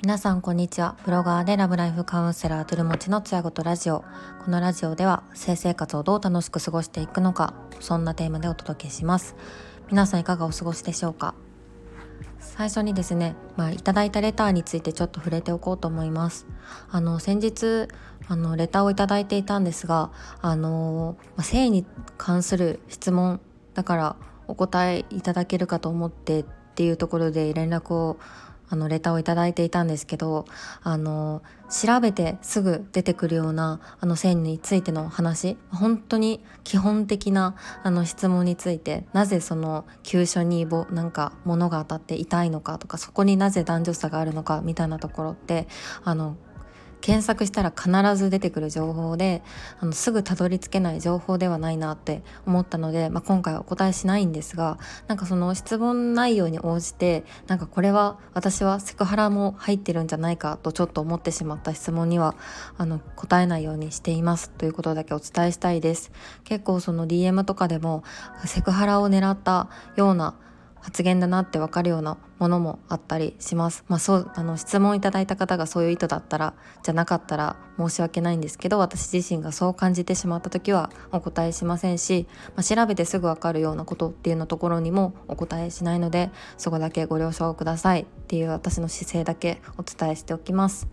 皆さんこんにちは。ブロガーでラブライフカウンセラートゥルモチのつやごとラジオ。このラジオでは性生活をどう楽しく過ごしていくのかそんなテーマでお届けします。皆さんいかがお過ごしでしょうか？最初にですね、まあ、いただいたレターについてちょっと触れておこうと思います。あの先日あのレターをいただいていたんですがあの、まあ、性に関する質問だからお答えいただけるかと思ってっていうところで連絡をあのレターをいただいていたんですけどあの調べてすぐ出てくるようなあの線についての話本当に基本的なあの質問についてなぜその急所にぼなんか物が当たって痛いのかとかそこになぜ男女差があるのかみたいなところってあの検索したら必ず出てくる情報であのすぐたどり着けない情報ではないなって思ったので、まあ、今回はお答えしないんですがなんかその質問内容に応じてなんかこれは私はセクハラも入ってるんじゃないかとちょっと思ってしまった質問にはあの答えないようにしていますということだけお伝えしたいです。結構その DM とかでもセクハラを狙ったような発言だなってわかるようなものもあったりします。まあそうあの質問いただいた方がそういう意図だったらじゃなかったら申し訳ないんですけど私自身がそう感じてしまった時はお答えしませんし、まあ、調べてすぐわかるようなことっていうのところにもお答えしないのでそこだけご了承くださいっていう私の姿勢だけお伝えしておきます。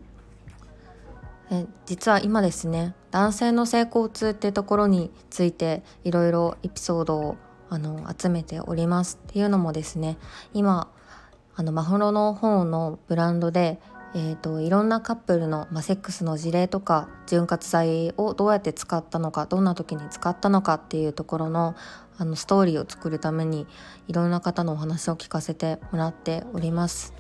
え実は今ですね男性の性交痛っていうところについていろいろエピソードをあの集めておりますっていうのもですね今あのマホロの方のブランドでえーと、いろんなカップルの、まあ、セックスの事例とか潤滑剤をどうやって使ったのかどんな時に使ったのかっていうところのあのストーリーを作るためにいろんな方のお話を聞かせてもらっております。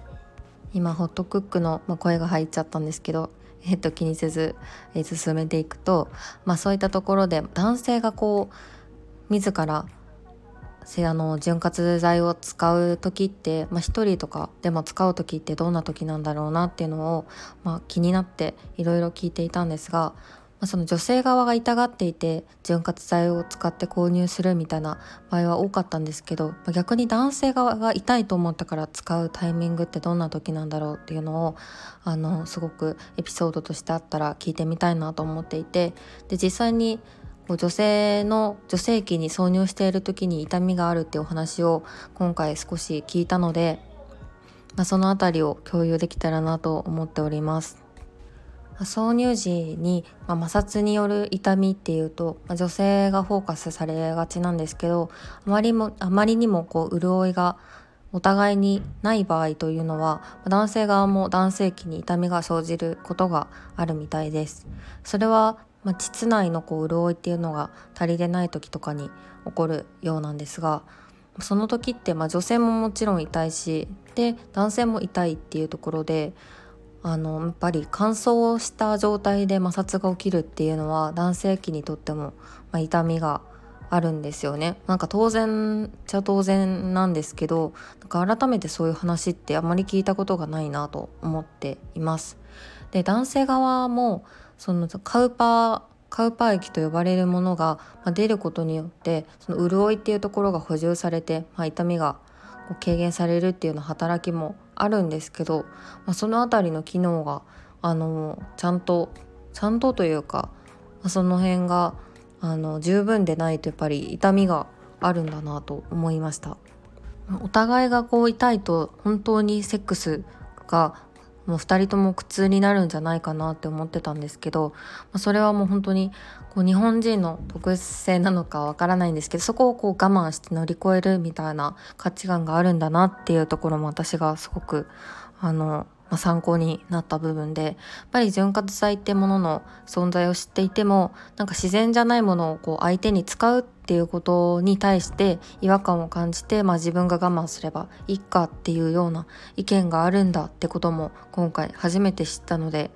今ホットクックの、まあ、声が入っちゃったんですけど、えーと、気にせず、えー、進めていくと、まあ、そういったところで男性がこう自らあの潤滑剤を使う時って、まあ、1人とかでも使う時ってどんな時なんだろうなっていうのを、まあ、気になっていろいろ聞いていたんですが、まあ、その女性側が痛がっていて潤滑剤を使って購入するみたいな場合は多かったんですけど、まあ、逆に男性側が痛いと思ったから使うタイミングってどんな時なんだろうっていうのをあのすごくエピソードとしてあったら聞いてみたいなと思っていてで実際に女性の女性器に挿入している時に痛みがあるっていうお話を今回少し聞いたので、まあ、その辺りを共有できたらなと思っております。挿入時に、まあ、摩擦による痛みっていうと、まあ、女性がフォーカスされがちなんですけどあまりもあまりにもこう潤いがお互いにない場合というのは男性側も男性器に痛みが生じることがあるみたいです。それはまあ、膣内のこう潤いっていうのが足りてない時とかに起こるようなんですがその時ってまあ女性ももちろん痛いしで男性も痛いっていうところであのやっぱり乾燥した状態で摩擦が起きるっていうのは男性器にとっても、まあ、痛みがあるんですよねなんか当然じゃ当然なんですけどなんか改めてそういう話ってあまり聞いたことがないなと思っています。で男性側もそのカウパーカウパー液と呼ばれるものが出ることによってその潤いっていうところが補充されて、まあ、痛みが軽減されるっていうような働きもあるんですけど、まあ、その辺りの機能があのちゃんとちゃんとというか、まあ、その辺があの十分でないとやっぱり痛みがあるんだなと思いました。お互いがこう痛いと本当にセックスがもう2人とも苦痛になるんじゃないかなって思ってたんですけど、まあ、それはもう本当にこう日本人の特性なのかわからないんですけどそこをこう我慢して乗り越えるみたいな価値観があるんだなっていうところも私がすごくあのまあ、参考になった部分でやっぱり潤滑剤ってものの存在を知っていてもなんか自然じゃないものをこう相手に使うっていうことに対して違和感を感じて、まあ、自分が我慢すればいいかっていうような意見があるんだってことも今回初めて知ったので、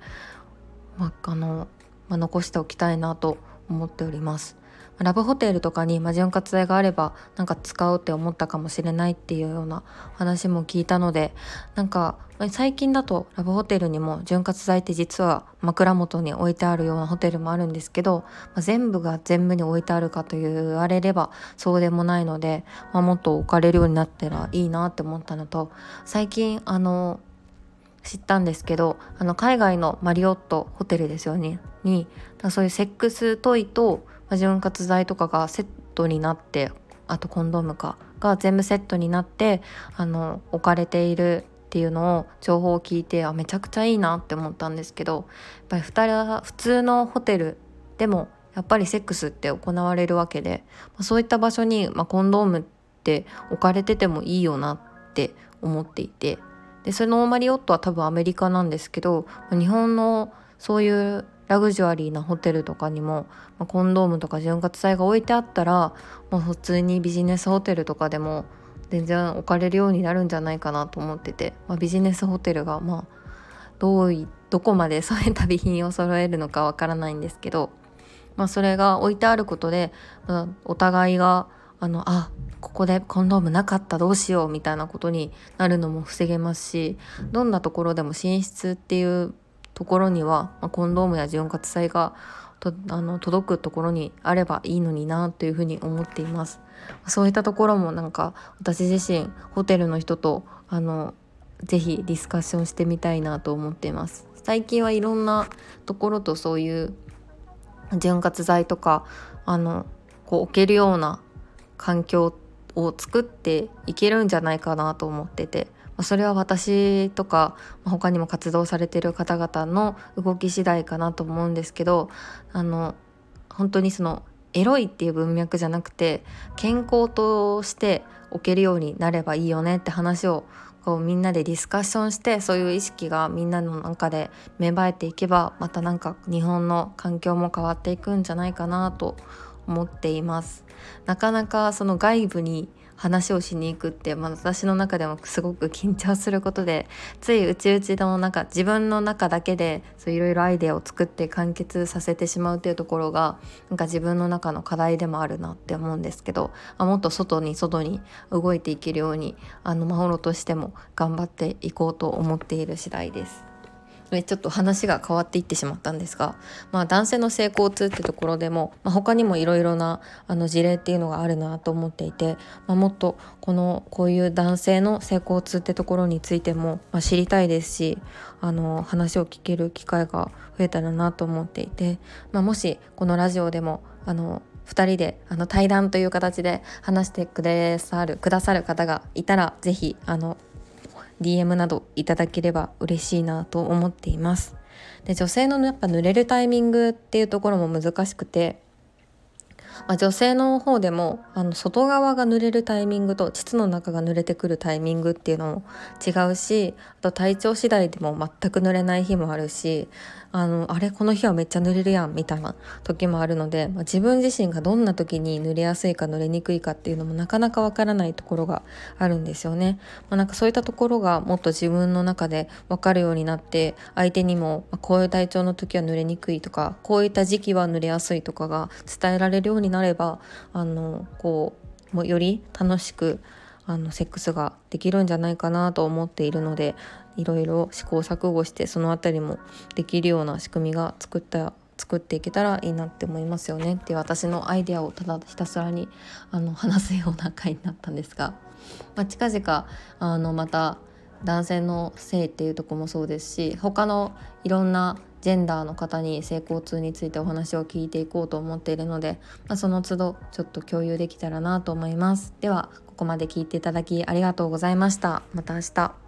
まあ、のまあ、残しておきたいなと思っております。ラブホテルとかに、まあ、潤滑剤があればなんか使うって思ったかもしれないっていうような話も聞いたのでなんか最近だとラブホテルにも潤滑剤って実は枕元に置いてあるようなホテルもあるんですけど、まあ、全部が全部に置いてあるかと言われればそうでもないので、まあ、もっと置かれるようになったらいいなって思ったのと最近あの知ったんですけどあの海外のマリオットホテルですよね。にそういうセックストイと潤滑剤とかがセットになってあとコンドームかが全部セットになってあの置かれているっていうのを情報を聞いてあめちゃくちゃいいなって思ったんですけどやっぱり普通のホテルでもやっぱりセックスって行われるわけでそういった場所に、まあ、コンドームって置かれててもいいよなって思っていてでそのマリオットは多分アメリカなんですけど日本のそういうラグジュアリーなホテルとかにも、まあ、コンドームとか潤滑剤が置いてあったら、まあ、普通にビジネスホテルとかでも全然置かれるようになるんじゃないかなと思ってて、まあ、ビジネスホテルがまあどういどこまでそういう旅品を揃えるのかわからないんですけど、まあ、それが置いてあることで、まあ、お互いがあのあここでコンドームなかったどうしようみたいなことになるのも防げますしどんなところでも寝室っていうところには、まあ、コンドームや潤滑剤がとあの届くところにあればいいのになというふうに思っています。そういったところもなんか私自身ホテルの人とあのぜひディスカッションしてみたいなと思っています。最近はいろんなところとそういう潤滑剤とかあのこう置けるような環境を作っていけるんじゃないかなと思っててそれは私とか他にも活動されてる方々の動き次第かなと思うんですけどあの本当にそのエロいっていう文脈じゃなくて健康として置けるようになればいいよねって話をこうみんなでディスカッションしてそういう意識がみんなの中で芽生えていけばまたなんか日本の環境も変わっていくんじゃないかなと思っています。なかなかその外部に話をしに行くって、まあ、私の中でもすごく緊張することでつい内々の中自分の中だけでいろいろアイデアを作って完結させてしまうっていうところがなんか自分の中の課題でもあるなって思うんですけど、あ、もっと外に外に動いていけるようにあのマホロとしても頑張っていこうと思っている次第です。ちょっと話が変わっていってしまったんですが、まあ、男性の性交痛ってところでも、まあ、他にもいろいろなあの事例っていうのがあるなと思っていて、まあ、もっとこのこういう男性の性交痛ってところについても、まあ、知りたいですしあの話を聞ける機会が増えたらなと思っていて、まあ、もしこのラジオでもあの2人であの対談という形で話してくださるくださる方がいたら是非あの DM などいただければ嬉しいなと思っています。で女性のやっぱ濡れるタイミングっていうところも難しくてまあ、女性の方でもあの外側が濡れるタイミングと膣の中が濡れてくるタイミングっていうのも違うしあと体調次第でも全く濡れない日もあるしあのあれこの日はめっちゃ濡れるやんみたいな時もあるので、まあ、自分自身がどんな時に濡れやすいか濡れにくいかっていうのもなかなかわからないところがあるんですよね。まあ、なんかそういったところがもっと自分の中で分かるようになって相手にも、まあ、こういう体調の時は濡れにくいとかこういった時期は濡れやすいとかが伝えられるようになればあのこうもうより楽しくあのセックスができるんじゃないかなと思っているのでいろいろ試行錯誤してその辺りもできるような仕組みが作った作っていけたらいいなって思いますよね。っていう私のアイデアをただひたすらにあの 話すような回になったんですが、まあ、近々あのまた男性の性っていうとこもそうですし他のいろんなジェンダーの方に性交痛についてお話を聞いていこうと思っているので、まあ、その都度ちょっと共有できたらなと思います。ではここまで聞いていただきありがとうございました。また明日。